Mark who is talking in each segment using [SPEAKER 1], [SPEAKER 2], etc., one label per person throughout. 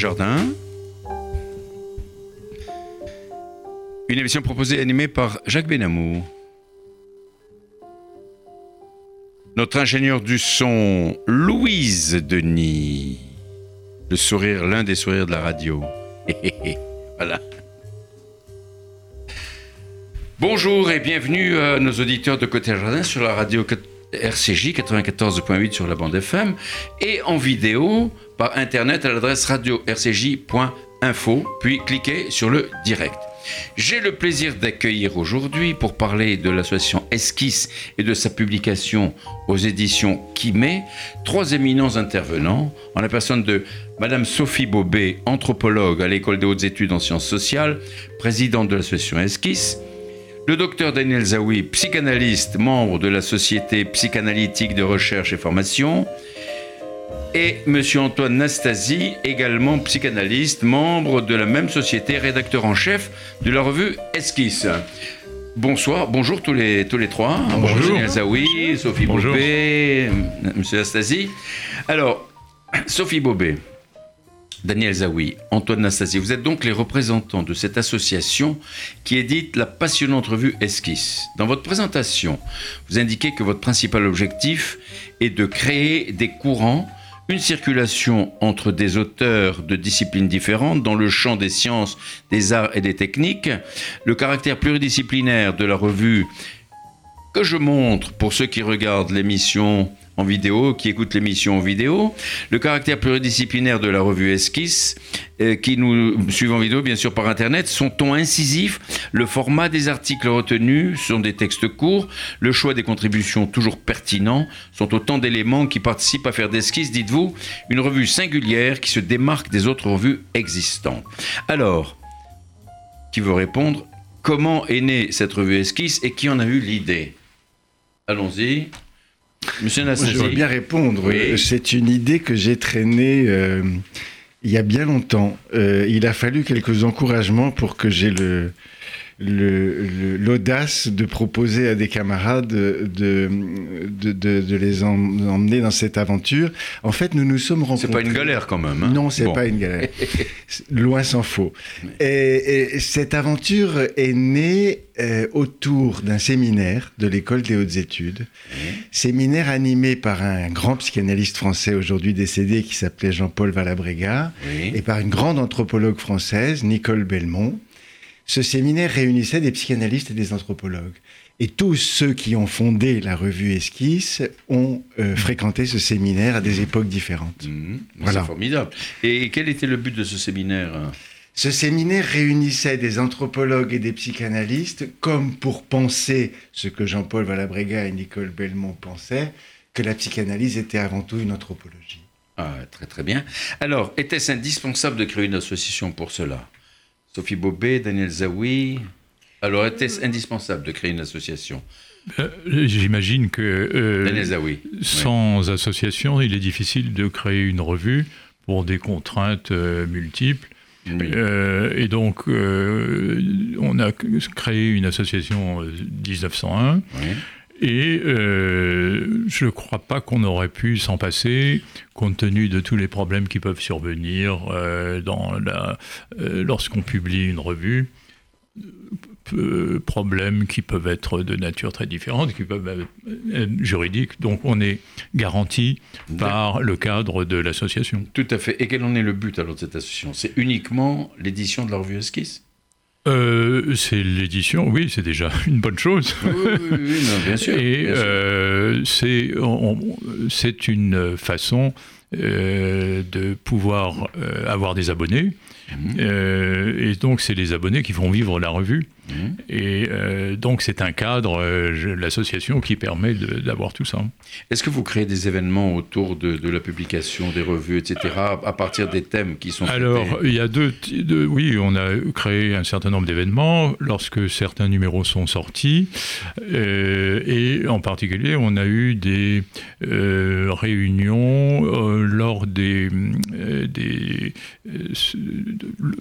[SPEAKER 1] Jardin. Une émission proposée et animée par Jacques Benamou. Notre ingénieur du son, Louise Denis. Le sourire, l'un des sourires de la radio. voilà. Bonjour et bienvenue à nos auditeurs de Côté Jardin sur la radio RCJ 94.8 sur la bande FM et en vidéo par internet à l'adresse radio-rcj.info, puis cliquez sur le direct. J'ai le plaisir d'accueillir aujourd'hui pour parler de l'association Esquisse et de sa publication aux éditions Kimé trois éminents intervenants en la personne de Madame Sophie Bobet, anthropologue à l'école des hautes études en sciences sociales, présidente de l'association Esquisse, le docteur Daniel Zawi, psychanalyste, membre de la Société psychanalytique de recherche et formation, et M. Antoine Nastasi, également psychanalyste, membre de la même société, rédacteur en chef de la revue Esquisse. Bonsoir, bonjour tous les, tous les trois.
[SPEAKER 2] Bonjour.
[SPEAKER 1] Daniel Zawi, Sophie Bobet, M. Nastasi. Alors, Sophie Bobet, Daniel Zawi, Antoine Nastasi, vous êtes donc les représentants de cette association qui édite la passionnante revue Esquisse. Dans votre présentation, vous indiquez que votre principal objectif est de créer des courants, une circulation entre des auteurs de disciplines différentes dans le champ des sciences, des arts et des techniques, le caractère pluridisciplinaire de la revue que je montre pour ceux qui regardent l'émission en vidéo, qui écoutent l'émission en vidéo, le caractère pluridisciplinaire de la revue Esquisse, euh, qui nous suivent en vidéo, bien sûr par Internet, son ton incisif, le format des articles retenus sont des textes courts, le choix des contributions toujours pertinents, sont autant d'éléments qui participent à faire d'Esquisse, dites-vous, une revue singulière qui se démarque des autres revues existantes. Alors, qui veut répondre? Comment est née cette revue Esquisse et qui en a eu l'idée? Allons-y. Monsieur Nassasi.
[SPEAKER 2] Je veux bien répondre.
[SPEAKER 1] Oui.
[SPEAKER 2] C'est une idée que j'ai traînée euh, il y a bien longtemps. Euh, il a fallu quelques encouragements pour que j'ai le- l'audace de proposer à des camarades de, de, de- de les em- emmener dans cette aventure. En fait, nous nous sommes rencontrés.
[SPEAKER 1] C'est pas une galère quand même. hein
[SPEAKER 2] Non, c'est
[SPEAKER 1] Bon.
[SPEAKER 2] pas une galère. Loin s'en faut. Et, et cette aventure est née euh, autour d'un séminaire de l'école des hautes études. Séminaire animé par un grand psychanalyste français aujourd'hui décédé qui s'appelait Jean-Paul Valabrega et par une grande anthropologue française, Nicole Belmont. Ce séminaire réunissait des psychanalystes et des anthropologues. Et tous ceux qui ont fondé la revue Esquisse ont euh, fréquenté ce séminaire à des époques différentes.
[SPEAKER 1] Mhm.
[SPEAKER 2] Voilà.
[SPEAKER 1] C'est formidable. Et quel était le but de ce séminaire hein?
[SPEAKER 2] Ce séminaire réunissait des anthropologues et des psychanalystes comme pour penser ce que Jean-Paul Valabrega et Nicole Belmont pensaient, que la psychanalyse était avant tout une anthropologie.
[SPEAKER 1] ah, Très très bien. Alors, était-ce indispensable de créer une association pour cela? Sophie Bobet, Daniel Zawi. Alors, était-ce indispensable de créer une association?
[SPEAKER 3] Euh, J'imagine que euh,
[SPEAKER 1] Daniel Zawi.
[SPEAKER 3] sans association, il est difficile de créer une revue pour des contraintes euh, multiples.
[SPEAKER 1] Oui.
[SPEAKER 3] Euh, et donc, on a créé une association en 1901.
[SPEAKER 1] Oui.
[SPEAKER 3] Et euh, je ne crois pas qu'on aurait pu s'en passer, compte tenu de tous les problèmes qui peuvent survenir euh, euh, lorsqu'on publie une revue. Problèmes qui peuvent être de nature très différente, qui peuvent être juridiques. Donc on est garanti par le cadre de l'association.
[SPEAKER 1] Tout à fait. Et quel en est le but alors de cette association? C'est uniquement l'édition de la revue Esquisse?
[SPEAKER 3] Euh, c'est l'édition, oui, c'est déjà une bonne chose.
[SPEAKER 1] Oui, oui, oui, oui, non, bien sûr.
[SPEAKER 3] Et euh, c'est une façon euh, de pouvoir avoir des abonnés.
[SPEAKER 1] Mhm.
[SPEAKER 3] Et donc, c'est les abonnés qui font vivre la revue.
[SPEAKER 1] Mhm.
[SPEAKER 3] Et euh, donc, c'est un cadre, euh, l'association, qui permet d'avoir tout ça.
[SPEAKER 1] Est-ce que vous créez des événements autour de, de la publication des revues, etc., à partir des thèmes qui sont traités?
[SPEAKER 3] Alors, il y a deux, Oui, on a créé un certain nombre d'événements lorsque certains numéros sont sortis. euh, et en particulier, on a eu des réunions lors des. des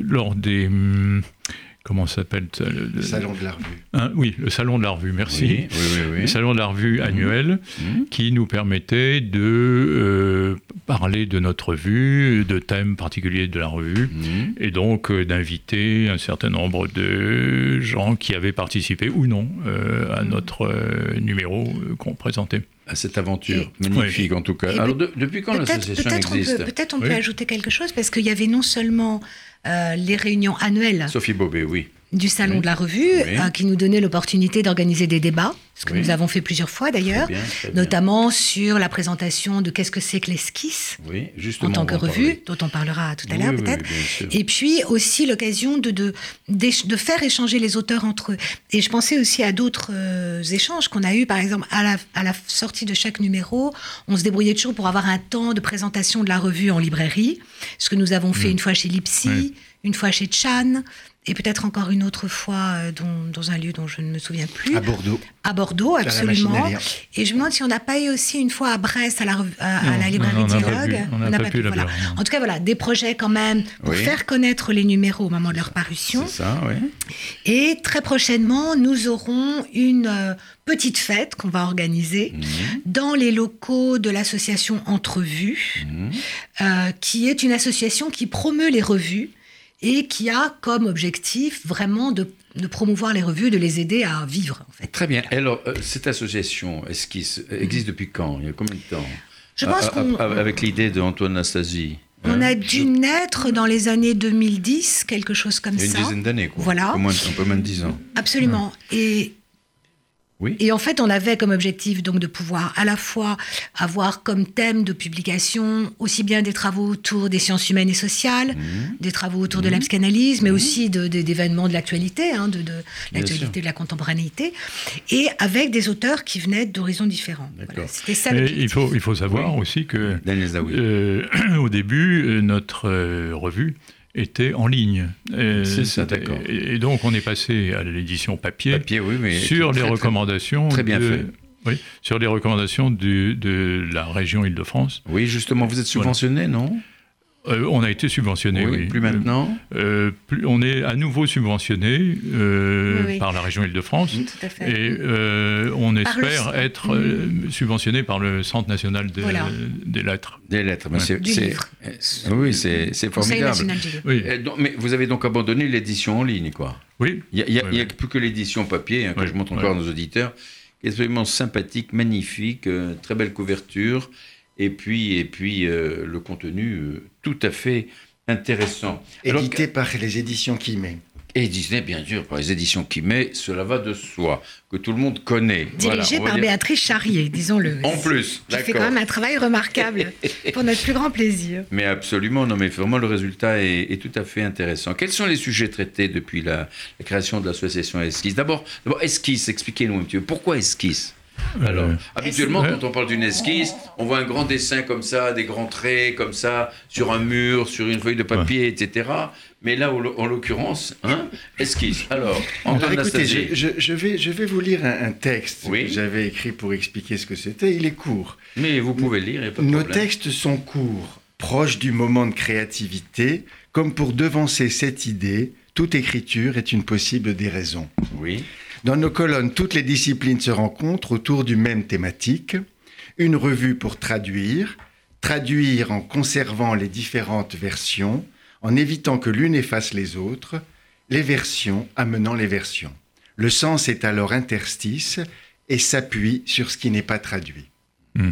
[SPEAKER 3] lors des. Comment s'appelle
[SPEAKER 2] Le salon de la revue.
[SPEAKER 3] Hein, oui, le salon de la revue, merci. le salon de la revue annuel mmh. qui nous permettait de euh, parler de notre revue, de thèmes particuliers de la revue, mmh. et donc euh, d'inviter un certain nombre de gens qui avaient participé ou non euh, à notre numéro qu'on présentait
[SPEAKER 1] à cette aventure magnifique en tout cas. Alors depuis quand l'association existe?
[SPEAKER 4] Peut-être on peut ajouter quelque chose parce qu'il y avait non seulement les réunions annuelles.
[SPEAKER 1] Sophie Bobet, oui
[SPEAKER 4] du Salon de la Revue, euh, qui nous donnait l'opportunité d'organiser des débats, ce que nous avons fait plusieurs fois d'ailleurs, notamment sur la présentation de qu'est-ce que c'est que l'esquisse en tant que revue, dont on parlera tout à l'heure peut-être, et puis aussi l'occasion de, de, de, faire échanger les auteurs entre eux. Et je pensais aussi à d'autres euh, échanges qu'on a eus, par exemple, à la, à la sortie de chaque numéro, on se débrouillait toujours pour avoir un temps de présentation de la revue en librairie, ce que nous avons fait mm. une fois chez Lipsy, une fois chez Chan, et peut-être encore une autre fois euh, dans un lieu dont je ne me souviens plus.
[SPEAKER 2] À Bordeaux.
[SPEAKER 4] À Bordeaux, absolument. Et je me demande si on n'a pas eu aussi une fois à Brest, à la, à, la librairie Dialogue.
[SPEAKER 3] On n'a pas, pu. voilà.
[SPEAKER 4] En tout cas, voilà, des projets quand même pour faire connaître les numéros au moment de leur parution.
[SPEAKER 1] C'est ça, oui.
[SPEAKER 4] Et très prochainement, nous aurons une euh, petite fête qu'on va organiser mhm. dans les locaux de l'association Entrevue, mmh. euh, qui est une association qui promeut les revues et qui a comme objectif vraiment de, promouvoir les revues, de les aider à vivre. En fait.
[SPEAKER 1] Très bien. Alors, euh, cette association existe depuis quand? Il y a combien de temps?
[SPEAKER 4] Je pense
[SPEAKER 1] ah, ah, ah, Avec l'idée d'Antoine Anastasie
[SPEAKER 4] on a dû naître dans les années 2010, quelque chose comme ça.
[SPEAKER 1] Une dizaine d'années, quoi.
[SPEAKER 4] Voilà.
[SPEAKER 1] Un peu moins de dix ans.
[SPEAKER 4] Absolument. Et et en fait, on avait comme objectif donc de pouvoir à la fois avoir comme thème de publication aussi bien des travaux autour des sciences humaines et sociales, mmh. des travaux autour de la mmh. psychanalyse, mais mmh. aussi d'événements de, l'actualité, hein, de, l'actualité de la contemporanéité, et avec des auteurs qui venaient d'horizons différents.
[SPEAKER 3] C'était ça. il faut il faut savoir aussi que euh, au début euh, notre euh, revue était en ligne.
[SPEAKER 1] C'est ça, d'accord.
[SPEAKER 3] Et, donc on est passé à l'édition papier, sur les recommandations.
[SPEAKER 1] Très, bien fait.
[SPEAKER 3] Oui, sur les recommandations de la région Île-de-France.
[SPEAKER 1] Oui, justement, vous êtes subventionné, non?
[SPEAKER 3] Euh, on a été subventionné, oui.
[SPEAKER 1] Plus maintenant
[SPEAKER 3] euh, plus, On est à nouveau subventionné euh, par la région Île-de-France. Tout à fait. Et on espère être subventionné par le Centre national des lettres.
[SPEAKER 1] Des lettres, Oui, c'est formidable. Oui. mais vous avez donc abandonné l'édition en ligne, quoi.
[SPEAKER 3] Oui.
[SPEAKER 1] Il n'y a, plus que l'édition papier, hein, que je montre encore à nos auditeurs, qui est absolument sympathique, magnifique, très belle couverture et puis, et puis euh, le contenu euh, tout à fait intéressant.
[SPEAKER 2] Édité par les éditions Quimet.
[SPEAKER 1] Édité, bien sûr, par les éditions Quimet, cela va de soi, que tout le monde connaît.
[SPEAKER 4] Dirigé par Béatrice Charrier, disons-le.
[SPEAKER 1] En plus,
[SPEAKER 4] Qui fait quand même un travail remarquable, pour notre plus grand plaisir.
[SPEAKER 1] Mais absolument, non, mais vraiment, le résultat est, tout à fait intéressant. Quels sont les sujets traités depuis la, la création de l'association Esquisse? D'abord, Esquisse, expliquez-nous un petit peu, pourquoi Esquisse? Alors, euh, habituellement, quand on parle d'une esquisse, on voit un grand dessin comme ça, des grands traits comme ça, sur un mur, sur une feuille de papier, etc. Mais là, en l'occurrence, hein, esquisse. Alors,
[SPEAKER 2] Alors écoutez, je, vais, je vais vous lire un, texte que j'avais écrit pour expliquer ce que c'était. Il est court.
[SPEAKER 1] Mais vous pouvez lire, et pas
[SPEAKER 2] Nos textes sont courts, proches du moment de créativité, comme pour devancer cette idée, toute écriture est une possible déraison.
[SPEAKER 1] Oui.
[SPEAKER 2] Dans nos colonnes, toutes les disciplines se rencontrent autour du même thématique. Une revue pour traduire, traduire en conservant les différentes versions, en évitant que l'une efface les autres, les versions amenant les versions. Le sens est alors interstice et s'appuie sur ce qui n'est pas traduit. Hmm.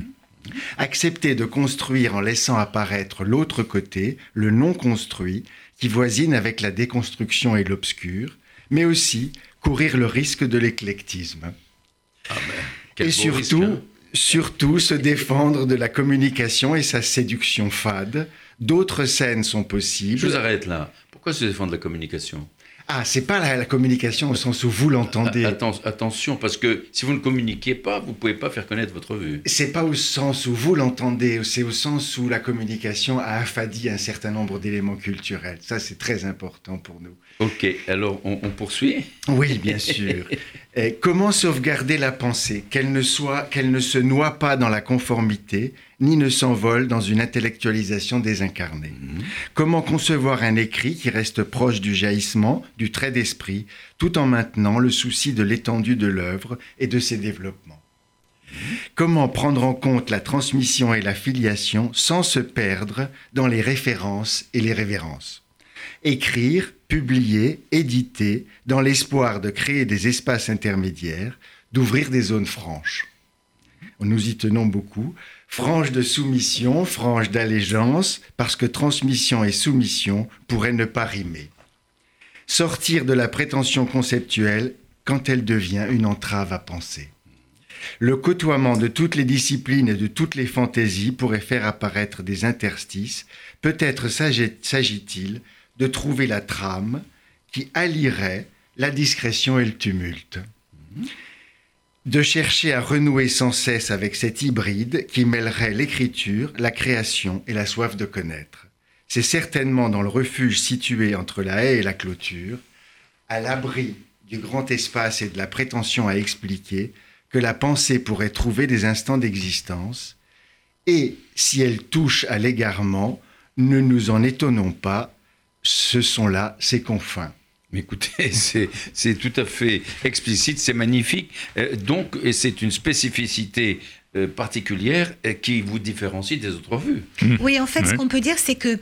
[SPEAKER 2] Accepter de construire en laissant apparaître l'autre côté, le non construit, qui voisine avec la déconstruction et l'obscur, mais aussi courir le risque de l'éclectisme.
[SPEAKER 1] Ah ben, et
[SPEAKER 2] surtout,
[SPEAKER 1] hein.
[SPEAKER 2] surtout se défendre de la communication et sa séduction fade. D'autres scènes sont possibles.
[SPEAKER 1] Je vous arrête là. Pourquoi se défendre de la communication?
[SPEAKER 2] Ah, c'est pas la, communication au sens où vous l'entendez.
[SPEAKER 1] attention, parce que si vous ne communiquez pas, vous pouvez pas faire connaître votre vue.
[SPEAKER 2] C'est pas au sens où vous l'entendez, c'est au sens où la communication a affadi un certain nombre d'éléments culturels. Ça, c'est très important pour nous.
[SPEAKER 1] Ok, alors on, poursuit
[SPEAKER 2] Oui, bien sûr. comment sauvegarder la pensée, qu'elle ne, soit, qu'elle ne se noie pas dans la conformité, ni ne s'envole dans une intellectualisation désincarnée? Mhm. Comment concevoir un écrit qui reste proche du jaillissement du trait d'esprit, tout en maintenant le souci de l'étendue de l'œuvre et de ses développements? Comment prendre en compte la transmission et la filiation sans se perdre dans les références et les révérences? Écrire, publier, éditer, dans l'espoir de créer des espaces intermédiaires, d'ouvrir des zones franches. Nous y tenons beaucoup. Franche de soumission, franche d'allégeance, parce que transmission et soumission pourraient ne pas rimer. Sortir de la prétention conceptuelle quand elle devient une entrave à penser. Le côtoiement de toutes les disciplines et de toutes les fantaisies pourrait faire apparaître des interstices. Peut-être s'agit-il de trouver la trame qui allierait la discrétion et le tumulte. De chercher à renouer sans cesse avec cet hybride qui mêlerait l'écriture, la création et la soif de connaître. C'est certainement dans le refuge situé entre la haie et la clôture, à l'abri du grand espace et de la prétention à expliquer, que la pensée pourrait trouver des instants d'existence, et si elle touche à l'égarement, ne nous en étonnons pas, ce sont là ses confins.
[SPEAKER 1] Mais écoutez, c'est tout à fait explicite, c'est magnifique. Euh, donc, c'est une spécificité euh, particulière euh, qui vous différencie des autres revues.
[SPEAKER 4] Mmh. Oui, en fait, ce qu'on peut dire, c'est que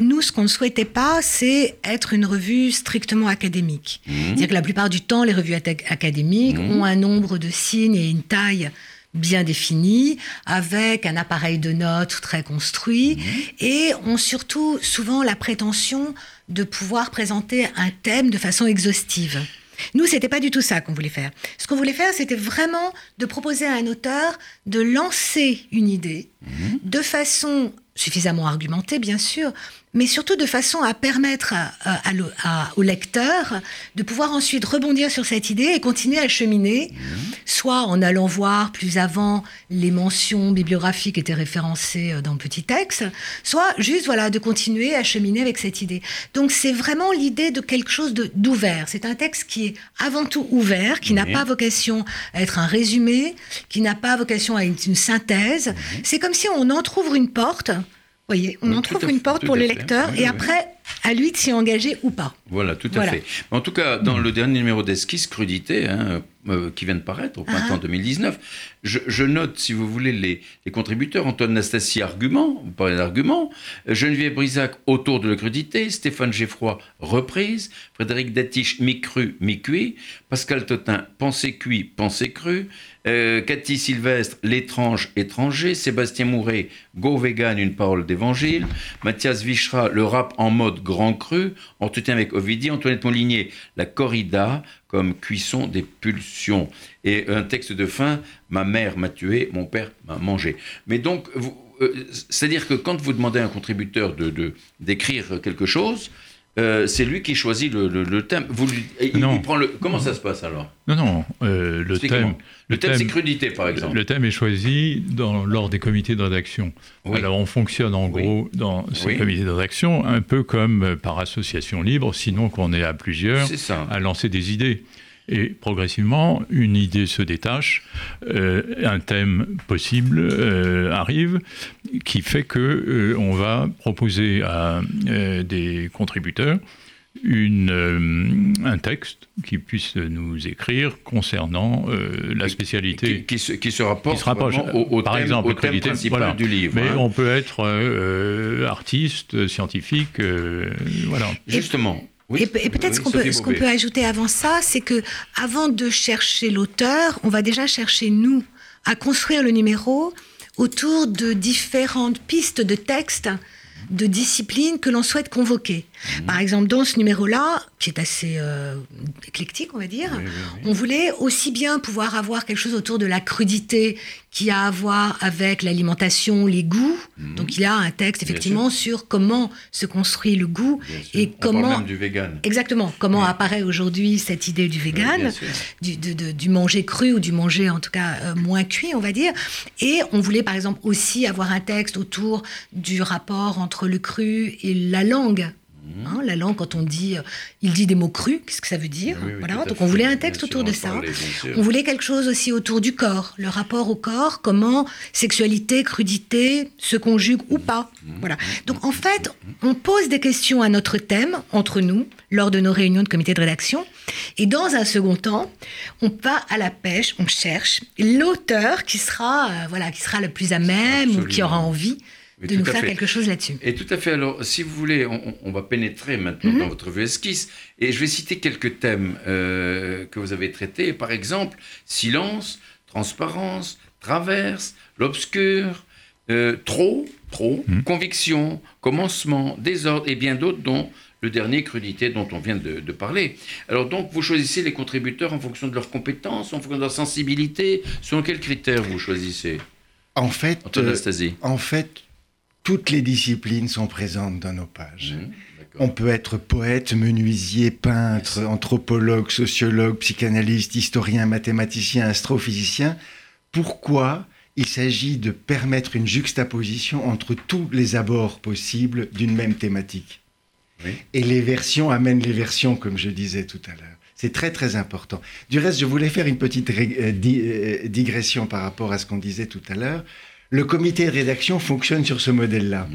[SPEAKER 4] nous, ce qu'on ne souhaitait pas, c'est être une revue strictement académique. Mmh. C'est-à-dire que la plupart du temps, les revues académiques mmh. ont un nombre de signes et une taille bien définie, avec un appareil de notes très construit, mhm. et ont surtout souvent la prétention de pouvoir présenter un thème de façon exhaustive. Nous, c'était pas du tout ça qu'on voulait faire. Ce qu'on voulait faire, c'était vraiment de proposer à un auteur de lancer une idée mhm. de façon suffisamment argumentée, bien sûr, mais surtout de façon à permettre au lecteur de pouvoir ensuite rebondir sur cette idée et continuer à cheminer, mmh. soit en allant voir plus avant les mentions bibliographiques qui étaient référencées euh, dans le petit texte, soit juste voilà de continuer à cheminer avec cette idée. Donc c'est vraiment l'idée de quelque chose d'ouvert. C'est un texte qui est avant tout ouvert, qui n'a pas vocation à être un résumé, qui n'a pas vocation à être une synthèse. Mmh. C'est comme si on entrouvre une porte voyez, on en trouve une porte pour le lecteur et après, à lui de s'y engager ou pas.
[SPEAKER 1] Voilà, tout à fait. En tout cas, dans le dernier numéro d'Esquisse, Crudité, hein, euh, qui vient de paraître au printemps 2019, ah. je, note, si vous voulez, les, contributeurs. Antoine Nastassi, argument, vous parlez d'argument. Geneviève Brisac, autour de la crudité. Stéphane Geffroy, reprise. Frédéric Datiche, mi-cru, mi-cuit. Pascal Totin, pensée cuit, pensée crue. Euh, Cathy Sylvestre, L'étrange étranger. Sébastien Mouret, Go Vegan, une parole d'évangile. Mathias Vichra, Le rap en mode grand cru. En tout avec Ovidie. Antoinette Molinier, La corrida comme cuisson des pulsions. Et un texte de fin Ma mère m'a tué, mon père m'a mangé. Mais donc, euh, c'est-à-dire que quand vous demandez à un contributeur de d'écrire quelque chose, euh, c'est lui qui choisit le, thème. Vous, il, prend le, comment ça se passe alors
[SPEAKER 3] Non, non. Euh, le thème,
[SPEAKER 1] le thème, c'est crudité, par exemple.
[SPEAKER 3] Le thème est choisi dans, lors des comités de rédaction. Alors, on fonctionne en gros dans ces comités de rédaction un peu comme par association libre, sinon qu'on est à plusieurs à lancer des idées. Et progressivement, une idée se détache, euh, un thème possible euh, arrive, qui fait que euh, on va proposer à des contributeurs une, un texte qui puisse nous écrire concernant la spécialité.
[SPEAKER 1] Qui, qui, qui, se, rapporte,
[SPEAKER 3] au, par thème, exemple, thème
[SPEAKER 1] principal du livre.
[SPEAKER 3] Mais hein. on peut être artiste, scientifique, voilà.
[SPEAKER 1] Justement,
[SPEAKER 4] et, peut-être ce qu'on peut, peut, ajouter avant ça, c'est que avant de chercher l'auteur, on va déjà chercher nous à construire le numéro autour de différentes pistes de textes de disciplines que l'on souhaite convoquer. Mhm. Par exemple, dans ce numéro-là, qui est assez euh, éclectique, on va dire, on voulait aussi bien pouvoir avoir quelque chose autour de la crudité qui a à voir avec l'alimentation, les goûts. Mhm. Donc il y a un texte effectivement sur comment se construit le goût et on comment
[SPEAKER 1] parle même du vegan.
[SPEAKER 4] Exactement, comment apparaît aujourd'hui cette idée du vegan, du, du, manger cru ou du manger en tout cas euh, moins cuit, on va dire. Et on voulait par exemple aussi avoir un texte autour du rapport entre le cru et la langue. Hein, la langue, quand on dit, euh, il dit des mots crus, qu'est-ce que ça veut dire Voilà. Donc on voulait un texte autour de ça. on voulait quelque chose aussi autour du corps, le rapport au corps, comment sexualité, crudité se conjuguent ou pas. Mmh. Voilà. Donc en fait, on pose des questions à notre thème entre nous lors de nos réunions de comité de rédaction. Et dans un second temps, on va à la pêche, on cherche l'auteur qui sera, euh, voilà, qui sera le plus à même ou qui aura envie de nous faire quelque chose là-dessus.
[SPEAKER 1] Et tout à fait. Alors, si vous voulez, on, va pénétrer maintenant mhm. dans votre vue esquisse. Et je vais citer quelques thèmes euh, que vous avez traités. Par exemple, silence, transparence, traverse, l'obscur, euh, trop, trop, mhm. conviction, commencement, désordre et bien d'autres dont le dernier, crudité, dont on vient de, parler. Alors donc, vous choisissez les contributeurs en fonction de leurs compétences, en fonction de leur sensibilité. Selon quels critères vous choisissez?
[SPEAKER 2] En fait, euh, en fait, toutes les disciplines sont présentes dans nos pages. Mmh, on peut être poète, menuisier, peintre, anthropologue, sociologue, psychanalyste, historien, mathématicien, astrophysicien. Pourquoi il s'agit de permettre une juxtaposition entre tous les abords possibles d'une même thématique? Et les versions amènent les versions, comme je disais tout à l'heure. C'est très très important. Du reste, je voulais faire une petite euh, euh, digression par rapport à ce qu'on disait tout à l'heure. Le comité de rédaction fonctionne sur ce modèle-là.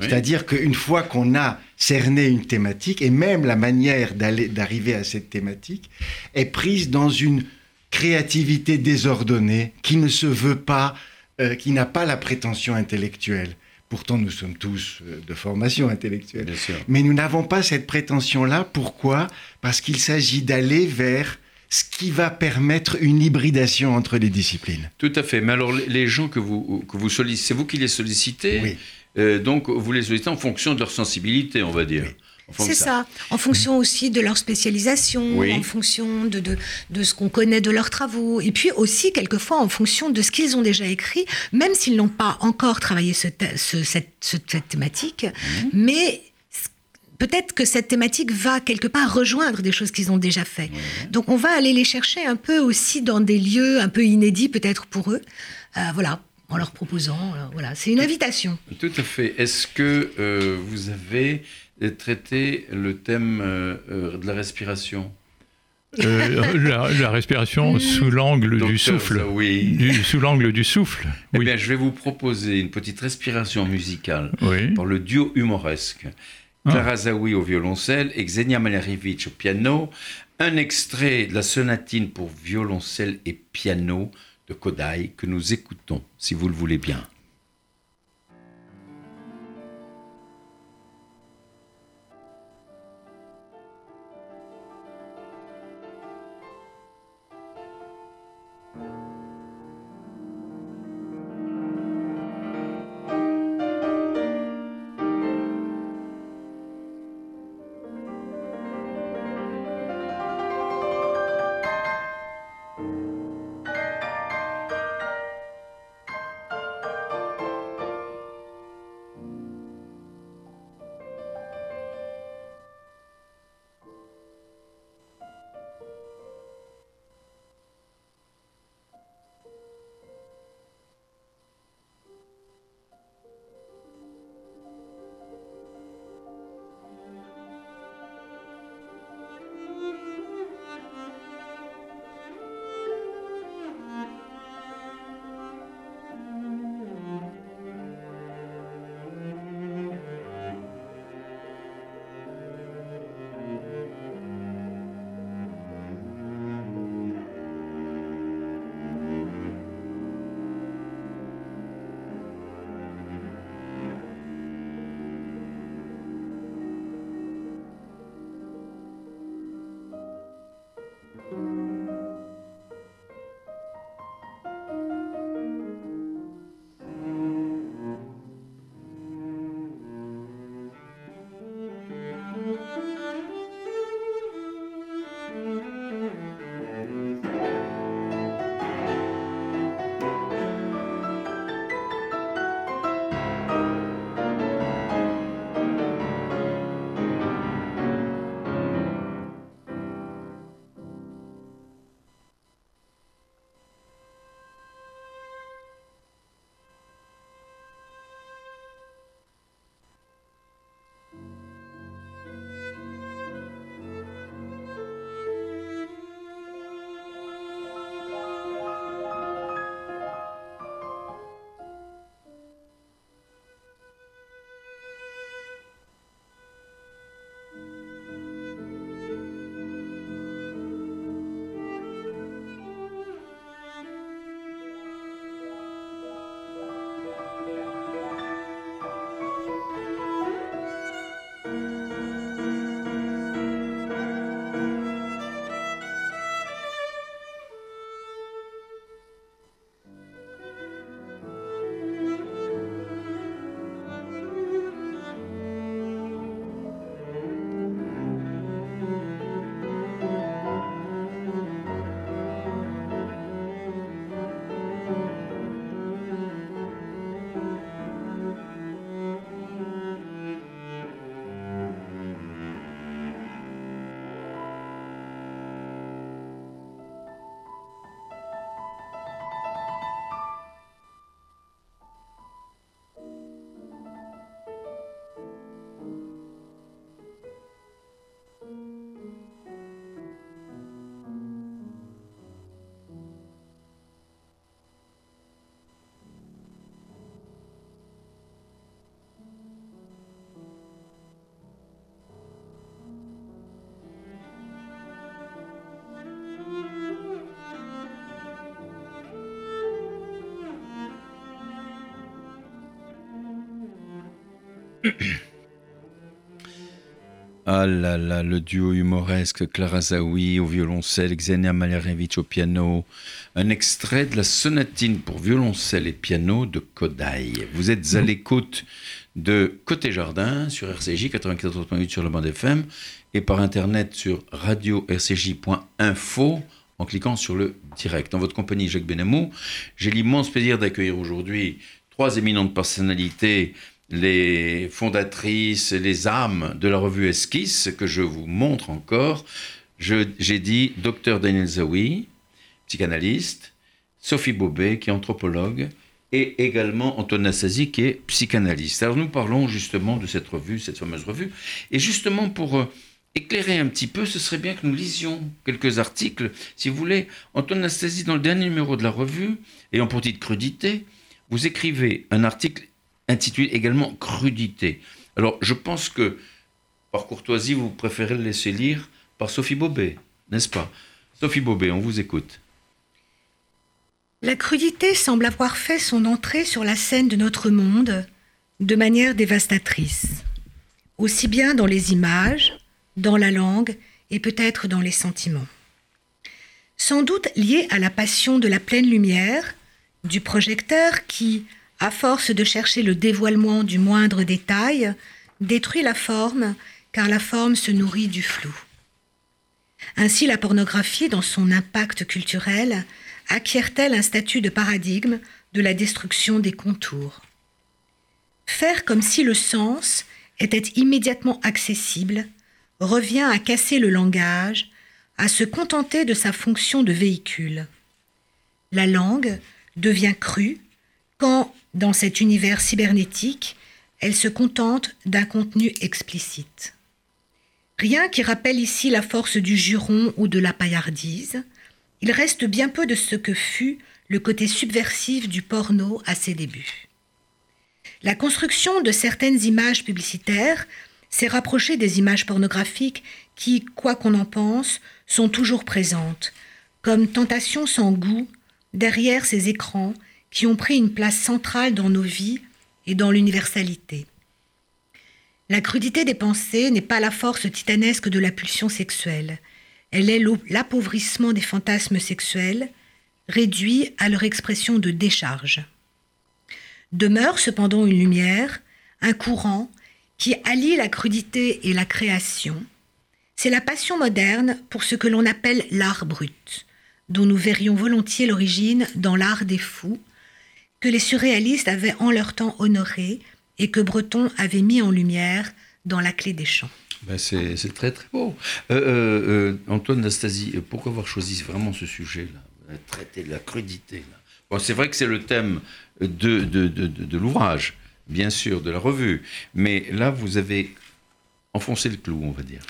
[SPEAKER 2] C'est-à-dire qu'une fois qu'on a cerné une thématique, et même la manière d'arriver à cette thématique, est prise dans une créativité désordonnée qui ne se veut pas, euh, qui n'a pas la prétention intellectuelle. Pourtant, nous sommes tous euh, de formation intellectuelle. Mais nous n'avons pas cette prétention-là. Pourquoi? Parce qu'il s'agit d'aller vers ce qui va permettre une hybridation entre les disciplines.
[SPEAKER 1] Tout à fait. Mais alors, les gens que vous, que vous sollicitez, c'est vous qui les sollicitez Oui. Euh, donc, vous les sollicitez en fonction de leur sensibilité, on va dire.
[SPEAKER 4] C'est ça. En fonction aussi de leur spécialisation, en fonction de, de, de ce qu'on connaît de leurs travaux, et puis aussi quelquefois en fonction de ce qu'ils ont déjà écrit, même s'ils n'ont pas encore travaillé ce, cette, cette, thématique, mmh. mais peut-être que cette thématique va quelque part rejoindre des choses qu'ils ont déjà fait. Donc on va aller les chercher un peu aussi dans des lieux un peu inédits peut-être pour eux. Euh, voilà, en leur proposant. Euh, voilà, c'est une invitation.
[SPEAKER 1] Tout à fait. Est-ce que euh, vous avez traité le thème de la respiration?
[SPEAKER 3] La, respiration sous l'angle du souffle.
[SPEAKER 1] Oui.
[SPEAKER 3] sous l'angle du souffle.
[SPEAKER 1] Eh bien, je vais vous proposer une petite respiration musicale pour le duo humoresque. Clara Zawi au violoncelle et Xenia Malerievich au piano. Un extrait de la sonatine pour violoncelle et piano de Kodai que nous écoutons, si vous le voulez bien. Ah là là, le duo humoresque Clara Zawi au violoncelle, Xenia Malerevich au piano. Un extrait de la sonatine pour violoncelle et piano de Kodai. Vous êtes à mmh. l'écoute de Côté Jardin sur RCJ 94.8 sur le bande FM et par internet sur radio-rcj.info en cliquant sur le direct. En votre compagnie, Jacques Benamou, j'ai l'immense plaisir d'accueillir aujourd'hui trois éminentes personnalités les fondatrices, les âmes de la revue Esquisse, que je vous montre encore. J'ai dit docteur Daniel Zawi, psychanalyste, Sophie Bobet, qui est anthropologue, et également Antoine Assasi, qui est psychanalyste. Alors nous parlons justement de cette revue, cette fameuse revue, et justement pour euh, éclairer un petit peu, ce serait bien que nous lisions quelques articles. Si vous voulez, Antoine Assasi, dans le dernier numéro de la revue, et en petite crudité, vous écrivez un article intitulé également Crudité. Alors, je pense que, par courtoisie, vous préférez le laisser lire par Sophie Bobet, n'est-ce pas? Sophie Bobet, on vous écoute.
[SPEAKER 4] La crudité semble avoir fait son entrée sur la scène de notre monde de manière dévastatrice, aussi bien dans les images, dans la langue et peut-être dans les sentiments. Sans doute lié à la passion de la pleine lumière, du projecteur qui, à force de chercher le dévoilement du moindre détail, détruit la forme, car la forme se nourrit du flou. Ainsi la pornographie, dans son impact culturel, acquiert-elle un statut de paradigme de la destruction des contours. Faire comme si le sens était immédiatement accessible revient à casser le langage, à se contenter de sa fonction de véhicule. La langue devient crue quand, dans cet univers cybernétique, elle se contente d'un contenu explicite. Rien qui rappelle ici la force du juron ou de la paillardise, il reste bien peu de ce que fut le côté subversif du porno à ses débuts. La construction de certaines images publicitaires s'est rapprochée des images pornographiques qui, quoi qu'on en pense, sont toujours présentes, comme tentation sans goût derrière ces écrans qui ont pris une place centrale dans nos vies et dans l'universalité. La crudité des pensées n'est pas la force titanesque de la pulsion sexuelle. Elle est l'appauvrissement des fantasmes sexuels, réduits à leur expression de décharge. Demeure cependant une lumière, un courant, qui allie la crudité et la création. C'est la passion moderne pour ce que l'on appelle l'art brut, dont nous verrions volontiers l'origine dans l'art des fous, que les surréalistes avaient en leur temps honoré et que Breton avait mis en lumière dans La clé des champs.
[SPEAKER 1] Ben c'est très très beau. Euh, euh, euh, Antoine Nastasie, pourquoi avoir choisi vraiment ce sujet-là Traiter de la crudité. Bon, c'est vrai que c'est le thème de, de, de l'ouvrage, bien sûr, de la revue. Mais là, vous avez enfoncé le clou, on va dire.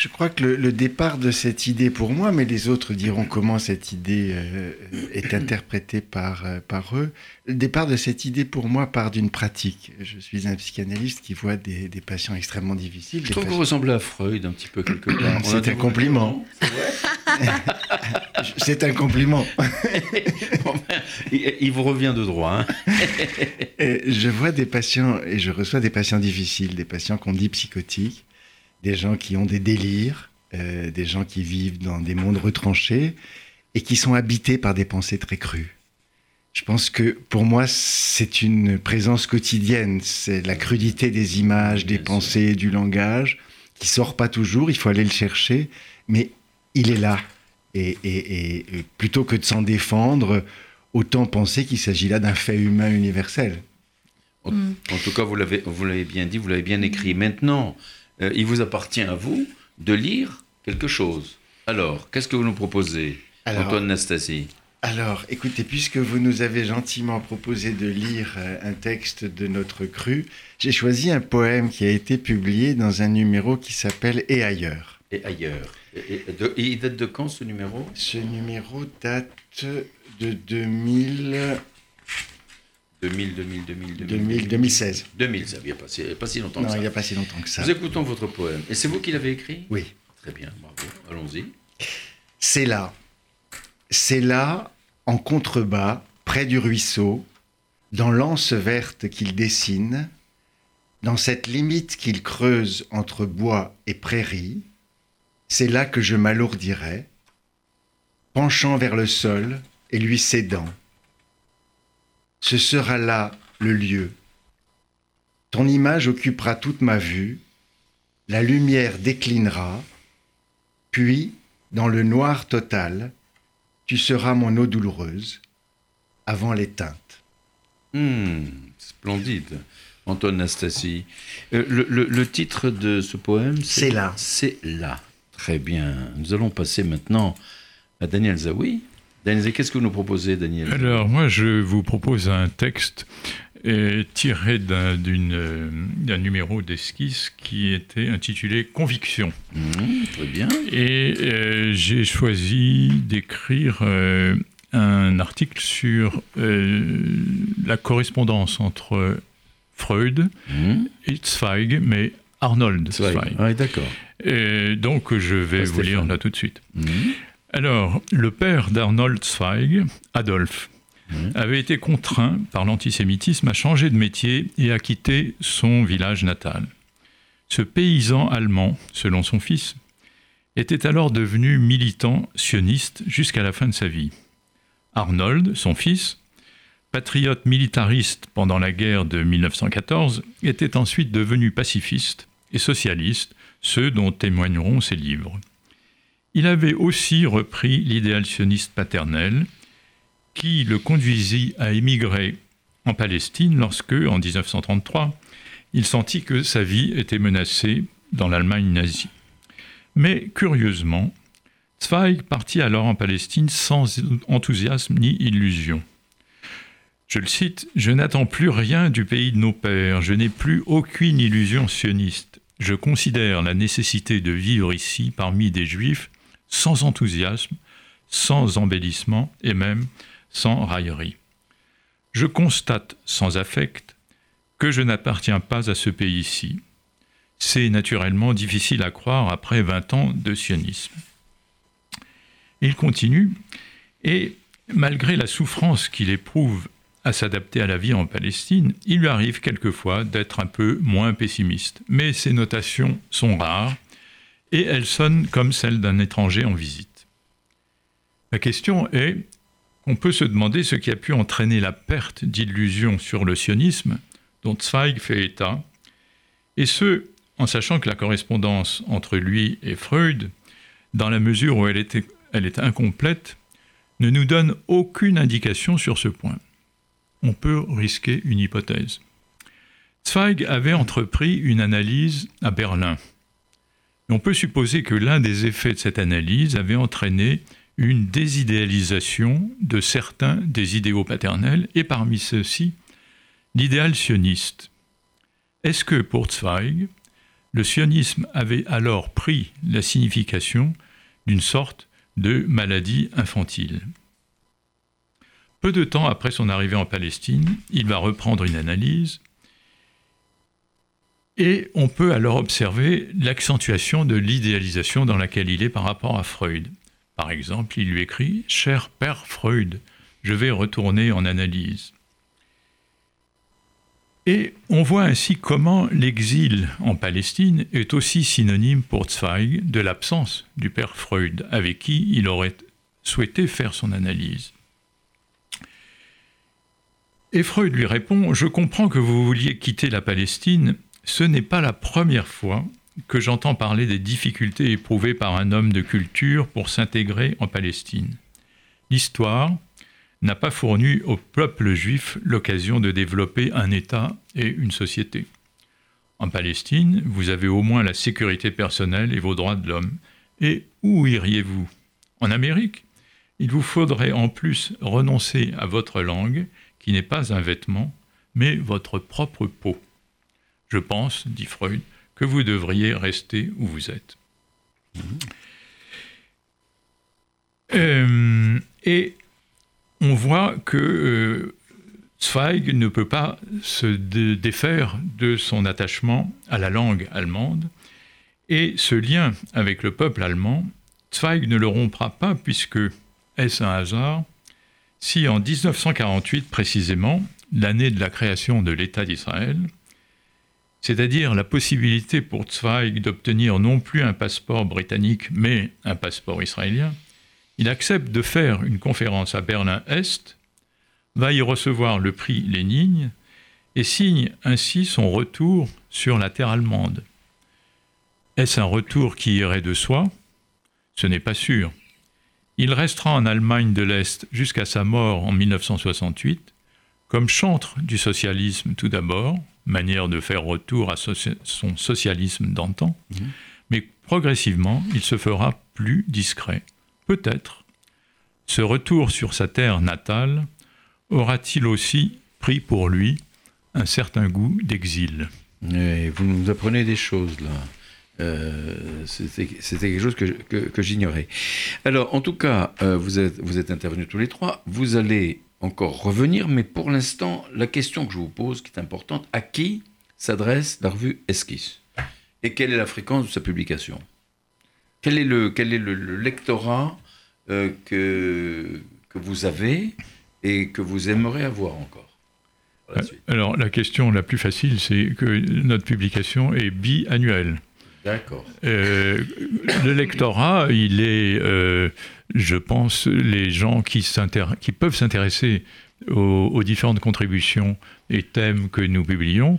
[SPEAKER 2] Je crois que le, départ de cette idée pour moi, mais les autres diront comment cette idée euh, est interprétée par, euh, par eux, le départ de cette idée pour moi part d'une pratique. Je suis un psychanalyste qui voit des, patients extrêmement difficiles.
[SPEAKER 1] Je trouve que vous ressemblez à Freud un petit peu quelque part.
[SPEAKER 2] C'est un compliment. C'est un compliment.
[SPEAKER 1] il vous revient de droit. Hein.
[SPEAKER 2] je vois des patients et je reçois des patients difficiles, des patients qu'on dit psychotiques des gens qui ont des délires, euh, des gens qui vivent dans des mondes retranchés et qui sont habités par des pensées très crues. Je pense que pour moi, c'est une présence quotidienne. C'est la crudité des images, des pensées, du langage, qui sort pas toujours. Il faut aller le chercher, mais il est là. Et, plutôt que de s'en défendre, autant penser qu'il s'agit là d'un fait humain universel.
[SPEAKER 1] En, en tout cas, vous l'avez bien dit, vous l'avez bien écrit. Maintenant, euh, il vous appartient à vous de lire quelque chose. Alors, qu'est-ce que vous nous proposez, Antoine Nastasi
[SPEAKER 2] alors, écoutez, puisque vous nous avez gentiment proposé de lire euh, un texte de notre cru, j'ai choisi un poème qui a été publié dans un numéro qui s'appelle Et ailleurs.
[SPEAKER 1] Et ailleurs. Et, il date de quand ce numéro?
[SPEAKER 2] Ce numéro date de 2000.
[SPEAKER 1] 2000, 2000, 2000,
[SPEAKER 2] 2000 2016.
[SPEAKER 1] 2000, ça n'y a pas, pas, si longtemps
[SPEAKER 2] que
[SPEAKER 1] ça.
[SPEAKER 2] il n'y a pas si longtemps que ça.
[SPEAKER 1] Nous écoutons votre poème. Et c'est vous qui l'avez écrit?
[SPEAKER 2] Oui.
[SPEAKER 1] Très bien, bravo. Allons-y.
[SPEAKER 2] C'est là. C'est là, en contrebas, près du ruisseau, dans l'anse verte qu'il dessine, dans cette limite qu'il creuse entre bois et prairie, c'est là que je m'alourdirai, penchant vers le sol et lui cédant. Ce sera là le lieu. Ton image occupera toute ma vue, la lumière déclinera, puis, dans le noir total, tu seras mon eau douloureuse, avant l'éteinte.
[SPEAKER 1] Hmm, splendide. Antoine Nastassi. Euh, le, titre de ce poème,
[SPEAKER 2] c'est là.
[SPEAKER 1] C'est là. Très bien. Nous allons passer maintenant à Daniel Zawi. Daniel qu'est-ce que vous nous proposez, Daniel?
[SPEAKER 3] Alors, moi, je vous propose un texte euh, tiré d'un numéro d'esquisse qui était intitulé Conviction.
[SPEAKER 1] Mmh, très bien.
[SPEAKER 3] Et euh, j'ai choisi d'écrire un article sur la correspondance entre Freud mmh. et Zweig, mais Arnold Zweig.
[SPEAKER 1] Oui, d'accord.
[SPEAKER 3] Et donc, je vais vous lire là tout de suite. Mmh. Alors, le père d'Arnold Zweig, Adolphe, mmh. avait été contraint par l'antisémitisme à changer de métier et à quitter son village natal. Ce paysan allemand, selon son fils, était alors devenu militant sioniste jusqu'à la fin de sa vie. Arnold, son fils, patriote militariste pendant la guerre de 1914, était ensuite devenu pacifiste et socialiste, ce dont témoigneront ses livres. Il avait aussi repris l'idéal sioniste paternel, qui le conduisit à émigrer en Palestine lorsque, en 1933, il sentit que sa vie était menacée dans l'Allemagne nazie. Mais curieusement, Zweig partit alors en Palestine sans enthousiasme ni illusion. Je le cite, Je n'attends plus rien du pays de nos pères, je n'ai plus aucune illusion sioniste. Je considère la nécessité de vivre ici parmi des juifs sans enthousiasme, sans embellissement et même sans raillerie. Je constate sans affect que je n'appartiens pas à ce pays-ci. C'est naturellement difficile à croire après 20 ans de sionisme. Il continue, et malgré la souffrance qu'il éprouve à s'adapter à la vie en Palestine, il lui arrive quelquefois d'être un peu moins pessimiste. Mais ces notations sont rares et elles sonnent comme celles d'un étranger en visite. La question est on peut se demander ce qui a pu entraîner la perte d'illusion sur le sionisme dont Zweig fait état, et ce, en sachant que la correspondance entre lui et Freud, dans la mesure où elle, elle est incomplète, ne nous donne aucune indication sur ce point on peut risquer une hypothèse. Zweig avait entrepris une analyse à Berlin. On peut supposer que l'un des effets de cette analyse avait entraîné une désidéalisation de certains des idéaux paternels, et parmi ceux-ci, l'idéal sioniste. Est-ce que pour Zweig, le sionisme avait alors pris la signification d'une sorte de maladie infantile? Peu de temps après son arrivée en Palestine, il va reprendre une analyse et on peut alors observer l'accentuation de l'idéalisation dans laquelle il est par rapport à Freud. Par exemple, il lui écrit Cher père Freud, je vais retourner en analyse. Et on voit ainsi comment l'exil en Palestine est aussi synonyme pour Zweig de l'absence du père Freud, avec qui il aurait souhaité faire son analyse. Et Freud lui répond Je comprends que vous vouliez quitter la Palestine. Ce n'est pas la première fois que j'entends parler des difficultés éprouvées par un homme de culture pour s'intégrer en Palestine. L'histoire n'a pas fourni au peuple juif l'occasion de développer un État et une société. En Palestine, vous avez au moins la sécurité personnelle et vos droits de l'homme. Et où iriez-vous? En Amérique? Il vous faudrait en plus renoncer à votre langue qui n'est pas un vêtement, mais votre propre peau. Je pense, dit Freud, que vous devriez rester où vous êtes. Euh, et on voit que euh, Zweig ne peut pas se défaire de son attachement à la langue allemande, et ce lien avec le peuple allemand, Zweig ne le rompra pas puisque, est-ce un hasard, si en 1948 précisément, l'année de la création de l'État d'Israël, c'est-à-dire la possibilité pour Zweig d'obtenir non plus un passeport britannique, mais un passeport israélien, il accepte de faire une conférence à Berlin-Est, va y recevoir le prix Lénine et signe ainsi son retour sur la terre allemande. Est-ce un retour qui irait de soi? Ce n'est pas sûr. Il restera en Allemagne de l'Est jusqu'à sa mort en 1968, comme chantre du socialisme tout d'abord, manière de faire retour à son socialisme d'antan, mhm. mais progressivement il se fera plus discret. Peut-être ce retour sur sa terre natale aura-t-il aussi pris pour lui un certain goût d'exil.
[SPEAKER 1] Vous nous apprenez des choses là. Euh, c'était quelque chose que, que, j'ignorais. Alors, en tout cas, euh, vous, êtes, vous êtes intervenus tous les trois. Vous allez encore revenir, mais pour l'instant, la question que je vous pose, qui est importante, à qui s'adresse la revue Esquisse? Et quelle est la fréquence de sa publication? Quel est, le, quel est le, lectorat euh, que, que vous avez et que vous aimeriez avoir encore?
[SPEAKER 3] Alors la question la plus facile, c'est que notre publication est biannuelle.
[SPEAKER 1] D'accord.
[SPEAKER 3] Euh, le lectorat, il est, euh, je pense, les gens qui, qui peuvent s'intéresser aux, différentes contributions et thèmes que nous publions.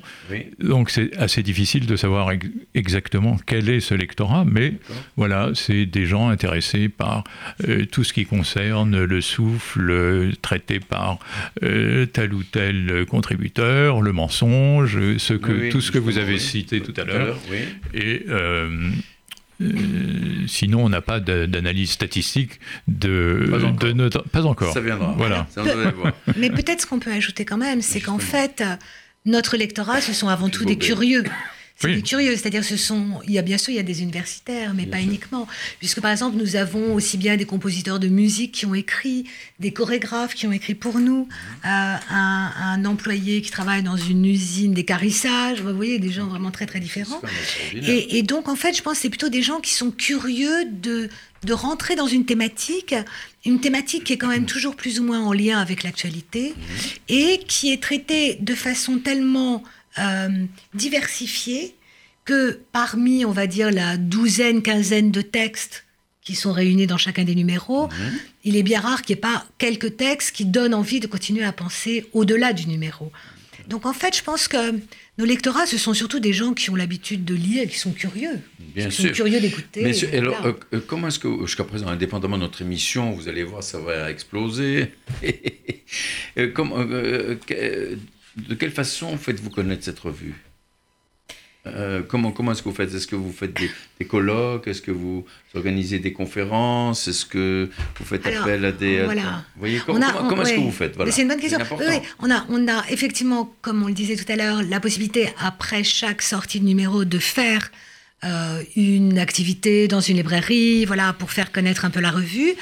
[SPEAKER 3] Donc c'est assez difficile de savoir exactement quel est ce lectorat, mais voilà, c'est des gens intéressés par euh, tout ce qui concerne le souffle traité par euh, tel ou tel contributeur, le mensonge, ce que, tout ce que vous avez cité tout à l'heure. Et euh, sinon, on n'a pas d'analyse statistique de,
[SPEAKER 1] pas
[SPEAKER 3] notre. Pas encore.
[SPEAKER 1] Ça viendra.
[SPEAKER 3] Voilà.
[SPEAKER 4] Mais peut-être ce qu'on peut ajouter quand même, c'est qu'en fait, notre lectorat, ce sont avant tout des curieux. C'est curieux, c'est-à-dire ce sont, il y a bien sûr il y a des universitaires, mais pas uniquement, puisque par exemple nous avons aussi bien des compositeurs de musique qui ont écrit, des chorégraphes qui ont écrit pour nous, euh, un, employé qui travaille dans une usine d'écarissage, vous voyez des gens vraiment très très différents. Et, et, donc en fait je pense que c'est plutôt des gens qui sont curieux de de rentrer dans une thématique, une thématique qui est quand même toujours plus ou moins en lien avec l'actualité mmh. et qui est traitée de façon tellement euh, diversifié que parmi, on va dire, la douzaine, quinzaine de textes qui sont réunis dans chacun des numéros, mhm. il est bien rare qu'il n'y ait pas quelques textes qui donnent envie de continuer à penser au-delà du numéro. Donc en fait, je pense que nos lectorats, ce sont surtout des gens qui ont l'habitude de lire, qui sont curieux,
[SPEAKER 1] Bien
[SPEAKER 4] qui sont curieux d'écouter.
[SPEAKER 1] alors, euh, euh, comment est-ce que, jusqu'à présent, indépendamment de notre émission, vous allez voir, ça va exploser. comment, de quelle façon faites-vous connaître cette revue? Euh, comment comment est-ce que vous faites? Est-ce que vous faites des, colloques? Est-ce que vous organisez des conférences? Est-ce que vous faites appel à des...
[SPEAKER 4] Voilà.
[SPEAKER 1] Vous voyez, comment, est-ce que vous faites?
[SPEAKER 4] C'est une bonne question. Oui, on, a, on a effectivement, comme on le disait tout à l'heure, la possibilité, après chaque sortie de numéro, de faire euh, une activité dans une librairie, voilà, pour faire connaître un peu la revue.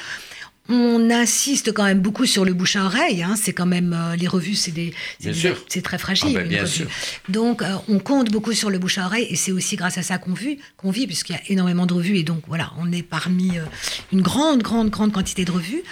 [SPEAKER 4] On insiste quand même beaucoup sur le bouche à oreille. Hein. C'est quand même euh, les revues, c'est des, c'est très fragile.
[SPEAKER 1] Ah ben,
[SPEAKER 4] donc, euh, on compte beaucoup sur le bouche à oreille, et c'est aussi grâce à ça qu'on vit, qu'on vit, puisqu'il y a énormément de revues, et donc voilà, on est parmi euh, une grande, grande, grande quantité de revues.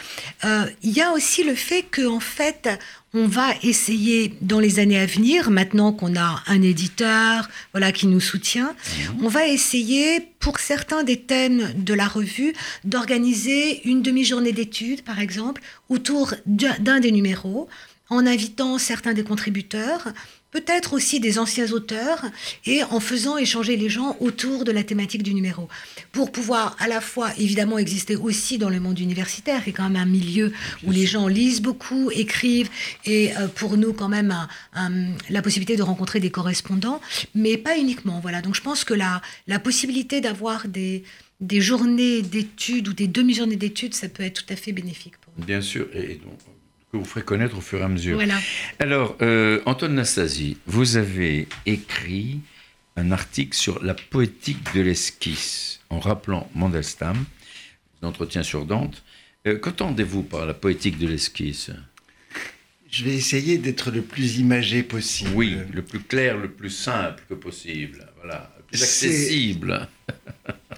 [SPEAKER 4] Il y a aussi le fait que, en fait, on va essayer dans les années à venir, maintenant qu'on a un éditeur voilà, qui nous soutient, mhm. on va essayer, pour certains des thèmes de la revue, d'organiser une demi-journée d'études, par exemple, autour d'un des numéros, en invitant certains des contributeurs peut-être aussi des anciens auteurs, et en faisant échanger les gens autour de la thématique du numéro, pour pouvoir à la fois évidemment exister aussi dans le monde universitaire, qui est quand même un milieu où les gens lisent beaucoup, écrivent, et euh, pour nous quand même la possibilité de rencontrer des correspondants, mais pas uniquement. Voilà, donc je pense que la, la possibilité d'avoir des, des journées d'études ou des demi-journées d'études, ça peut être tout à fait bénéfique. Pour
[SPEAKER 1] nous. Bien sûr, et donc que vous ferez connaître au fur et à mesure.
[SPEAKER 4] Voilà.
[SPEAKER 1] Alors, euh, Antoine Nassasi, vous avez écrit un article sur la poétique de l'esquisse, en rappelant Mandelstam, l'entretien sur Dante. Euh, Qu'entendez-vous par la poétique de l'esquisse?
[SPEAKER 2] Je vais essayer d'être le plus imagé possible.
[SPEAKER 1] Oui, le plus clair, le plus simple que possible. Voilà, le plus accessible.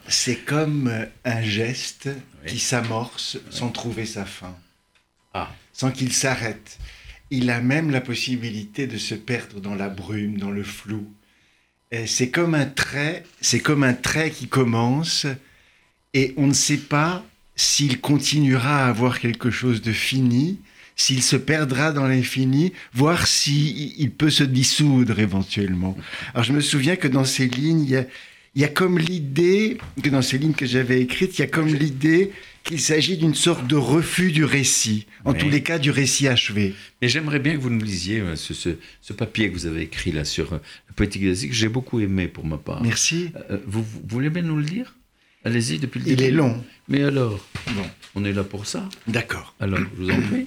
[SPEAKER 2] C'est comme un geste qui s'amorce sans trouver sa fin.
[SPEAKER 1] Ah
[SPEAKER 2] sans qu'il s'arrête. Il a même la possibilité de se perdre dans la brume, dans le flou. c'est comme un trait, c'est comme un trait qui commence et on ne sait pas s'il continuera à avoir quelque chose de fini, s'il se perdra dans l'infini, voire s'il il peut se dissoudre éventuellement. Alors je me souviens que dans ces lignes, il y a comme l'idée, que dans ces lignes que j'avais écrites, il y a comme l'idée qu'il s'agit d'une sorte de refus du récit, en tous les cas du récit achevé.
[SPEAKER 1] Mais j'aimerais bien que vous nous lisiez euh, ce, papier que vous avez écrit là sur euh, la poétique classique, que j'ai beaucoup aimé pour ma part.
[SPEAKER 2] Merci.
[SPEAKER 1] Euh, vous, voulez bien nous le lire? Allez-y depuis le début.
[SPEAKER 2] Il est long.
[SPEAKER 1] Mais alors Bon. On est là pour ça.
[SPEAKER 2] D'accord.
[SPEAKER 1] Alors, je vous en prie.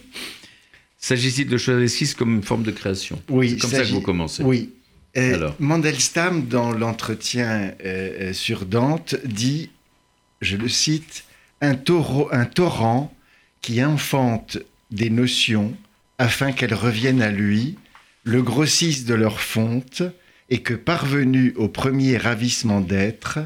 [SPEAKER 1] S'agit-il de choisir l'esquisse comme une forme de création?
[SPEAKER 2] Oui.
[SPEAKER 1] C'est comme ça que vous commencez.
[SPEAKER 2] Oui. Alors. Mandelstam, dans l'entretien sur Dante, dit, je le cite, un, torrent qui infante des notions afin qu'elles reviennent à lui, le grossissent de leur fonte, et que parvenues au premier ravissement d'être,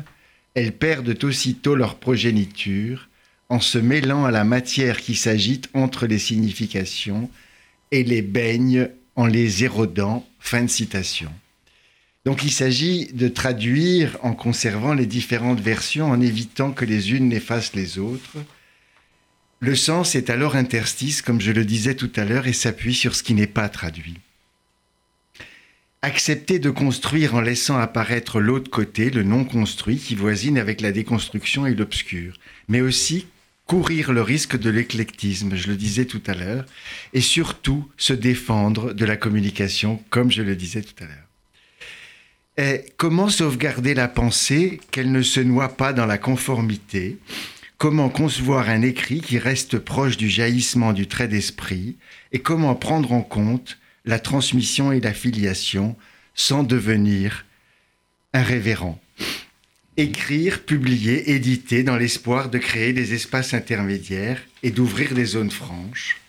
[SPEAKER 2] elles perdent aussitôt leur progéniture en se mêlant à la matière qui s'agite entre les significations et les baigne en les érodant. Fin de citation. Donc il s'agit de traduire en conservant les différentes versions, en évitant que les unes n'effacent les autres. Le sens est alors interstice, comme je le disais tout à l'heure, et s'appuie sur ce qui n'est pas traduit. Accepter de construire en laissant apparaître l'autre côté, le non construit, qui voisine avec la déconstruction et l'obscur, mais aussi courir le risque de l'éclectisme, je le disais tout à l'heure, et surtout se défendre de la communication, comme je le disais tout à l'heure comment sauvegarder la pensée qu'elle ne se noie pas dans la conformité? Comment concevoir un écrit qui reste proche du jaillissement du trait d'esprit? Et comment prendre en compte la transmission et la filiation sans devenir un révérend? Écrire, publier, éditer dans l'espoir de créer des espaces intermédiaires et d'ouvrir des zones franches.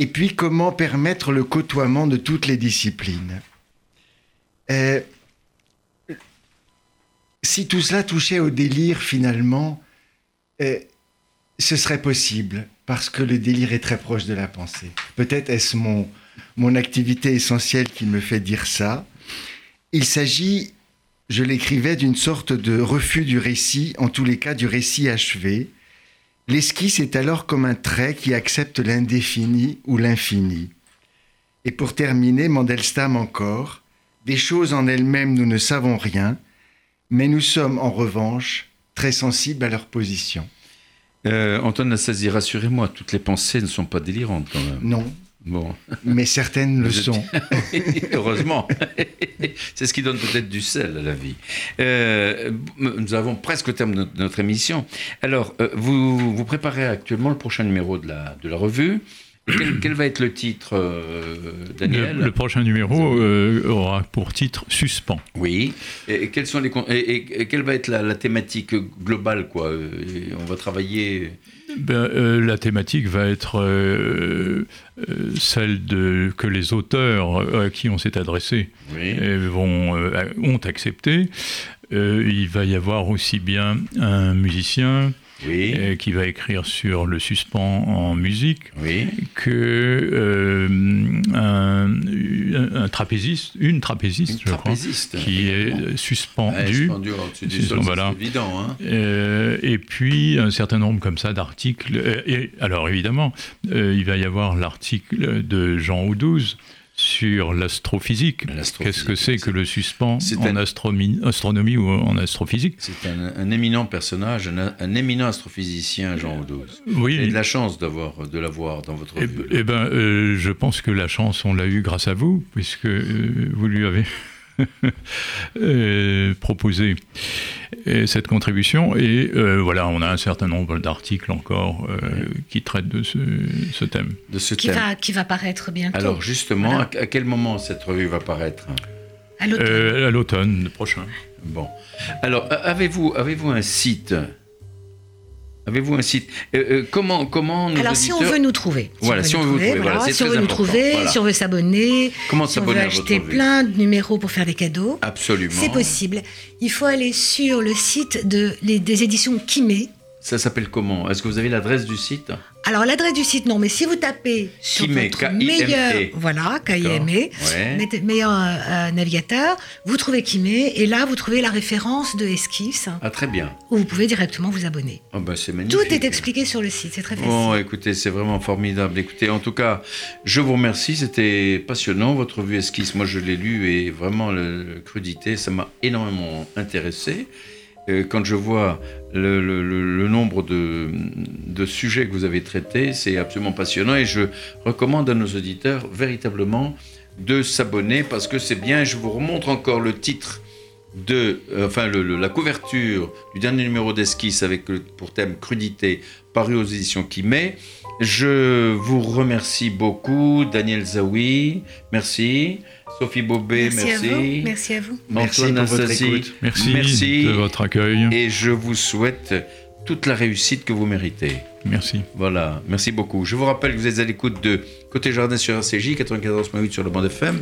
[SPEAKER 2] Et puis comment permettre le côtoiement de toutes les disciplines? Euh, si tout cela touchait au délire, finalement, euh, ce serait possible, parce que le délire est très proche de la pensée. Peut-être est-ce mon, mon activité essentielle qui me fait dire ça. Il s'agit, je l'écrivais, d'une sorte de refus du récit, en tous les cas du récit achevé. L'esquisse est alors comme un trait qui accepte l'indéfini ou l'infini. Et pour terminer, Mandelstam encore, des choses en elles-mêmes, nous ne savons rien, mais nous sommes en revanche très sensibles à leur position.
[SPEAKER 1] Euh, Antoine Nassasi, rassurez-moi, toutes les pensées ne sont pas délirantes quand même.
[SPEAKER 2] Non. Bon. Mais certaines le sont.
[SPEAKER 1] Heureusement. C'est ce qui donne peut-être du sel à la vie. Euh, nous avons presque au terme de notre émission. Alors, euh, vous, vous préparez actuellement le prochain numéro de la, de la revue. Quel, va être le titre, euh, Daniel
[SPEAKER 3] le, prochain numéro euh, aura pour titre Suspens.
[SPEAKER 1] Oui. Et, quels sont les, et, quelle va être la, thématique globale quoi On va travailler.
[SPEAKER 3] Ben, euh, la thématique va être celle de, que les auteurs à qui on s'est adressé vont, ont accepté. il va y avoir aussi bien un musicien, euh, qui va écrire sur le suspens en musique, que euh, un, trapéziste, une trapéziste, je crois, qui est suspendue.
[SPEAKER 1] voilà. évident. Hein.
[SPEAKER 3] Euh, et puis un certain nombre comme ça d'articles. Et, alors évidemment, il va y avoir l'article de Jean Oudouze sur l'astrophysique. Qu'est-ce que c'est que le suspens en astronomie ou en astrophysique?
[SPEAKER 1] C'est un, éminent personnage, un, éminent astrophysicien, Jean Audos. Oui. Et de la chance d'avoir, de l'avoir dans votre
[SPEAKER 3] eh,
[SPEAKER 1] vie.
[SPEAKER 3] Eh ben, euh, je pense que la chance, on l'a eue grâce à vous, puisque euh, vous lui avez euh, proposé cette contribution. Et euh, voilà, on a un certain nombre d'articles encore euh, qui traitent de ce, thème.
[SPEAKER 1] De ce
[SPEAKER 4] qui, Va, qui va paraître bientôt.
[SPEAKER 1] Alors justement, à, quel moment cette revue va paraître?
[SPEAKER 3] À l'automne prochain.
[SPEAKER 1] Bon. Alors, avez-vous avez -vous un site Avez-vous un site euh, euh, Comment comment
[SPEAKER 4] Alors si on veut nous trouver,
[SPEAKER 1] si voilà, on si on veut,
[SPEAKER 4] nous trouver, voilà, si on veut nous trouver, si on veut s'abonner,
[SPEAKER 1] comment
[SPEAKER 4] si on veut acheter plein de numéros pour faire des cadeaux,
[SPEAKER 1] absolument,
[SPEAKER 4] c'est possible. Il faut aller sur le site de, les, des éditions Kimé.
[SPEAKER 1] Ça s'appelle comment? Est-ce que vous avez l'adresse du site?
[SPEAKER 4] Alors l'adresse du site, non, mais si vous tapez sur votre meilleur, voilà, KIME, meilleur euh, navigateur, vous trouvez Kime et là vous trouvez la référence de Esquisse.
[SPEAKER 1] Ah très bien.
[SPEAKER 4] Où vous pouvez directement vous abonner.
[SPEAKER 1] Oh, bah, c'est magnifique.
[SPEAKER 4] Tout est expliqué sur le site, c'est très facile.
[SPEAKER 1] Bon, écoutez, c'est vraiment formidable. Écoutez, en tout cas, je vous remercie, c'était passionnant votre vue Esquisse. Moi, je l'ai lu et vraiment le crudité, ça m'a énormément intéressé. Euh, quand je vois le, nombre de, sujets que vous avez traités, c'est absolument passionnant et je recommande à nos auditeurs véritablement de s'abonner parce que c'est bien. Je vous remontre encore le titre de, euh, enfin la couverture du dernier numéro d'Esquisse avec pour thème crudité paru aux éditions qui met. Je vous remercie beaucoup, Daniel Zawi, merci. Sophie Bobet, merci.
[SPEAKER 4] Merci à vous.
[SPEAKER 2] Merci, à vous.
[SPEAKER 3] merci, merci de votre accueil.
[SPEAKER 1] Et je vous souhaite toute la réussite que vous méritez.
[SPEAKER 3] Merci.
[SPEAKER 1] Voilà, merci beaucoup. Je vous rappelle que vous êtes à l'écoute de Côté Jardin sur RCJ, 94.8 sur le bande FM.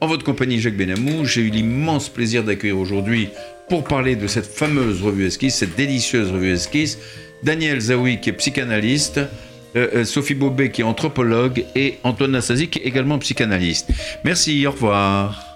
[SPEAKER 1] En votre compagnie, Jacques Benamou, j'ai eu l'immense plaisir d'accueillir aujourd'hui pour parler de cette fameuse revue Esquisse, cette délicieuse revue Esquisse, Daniel Zawi qui est psychanalyste, euh, Sophie Bobet qui est anthropologue et Antoine Nassasi qui est également psychanalyste. Merci, au revoir.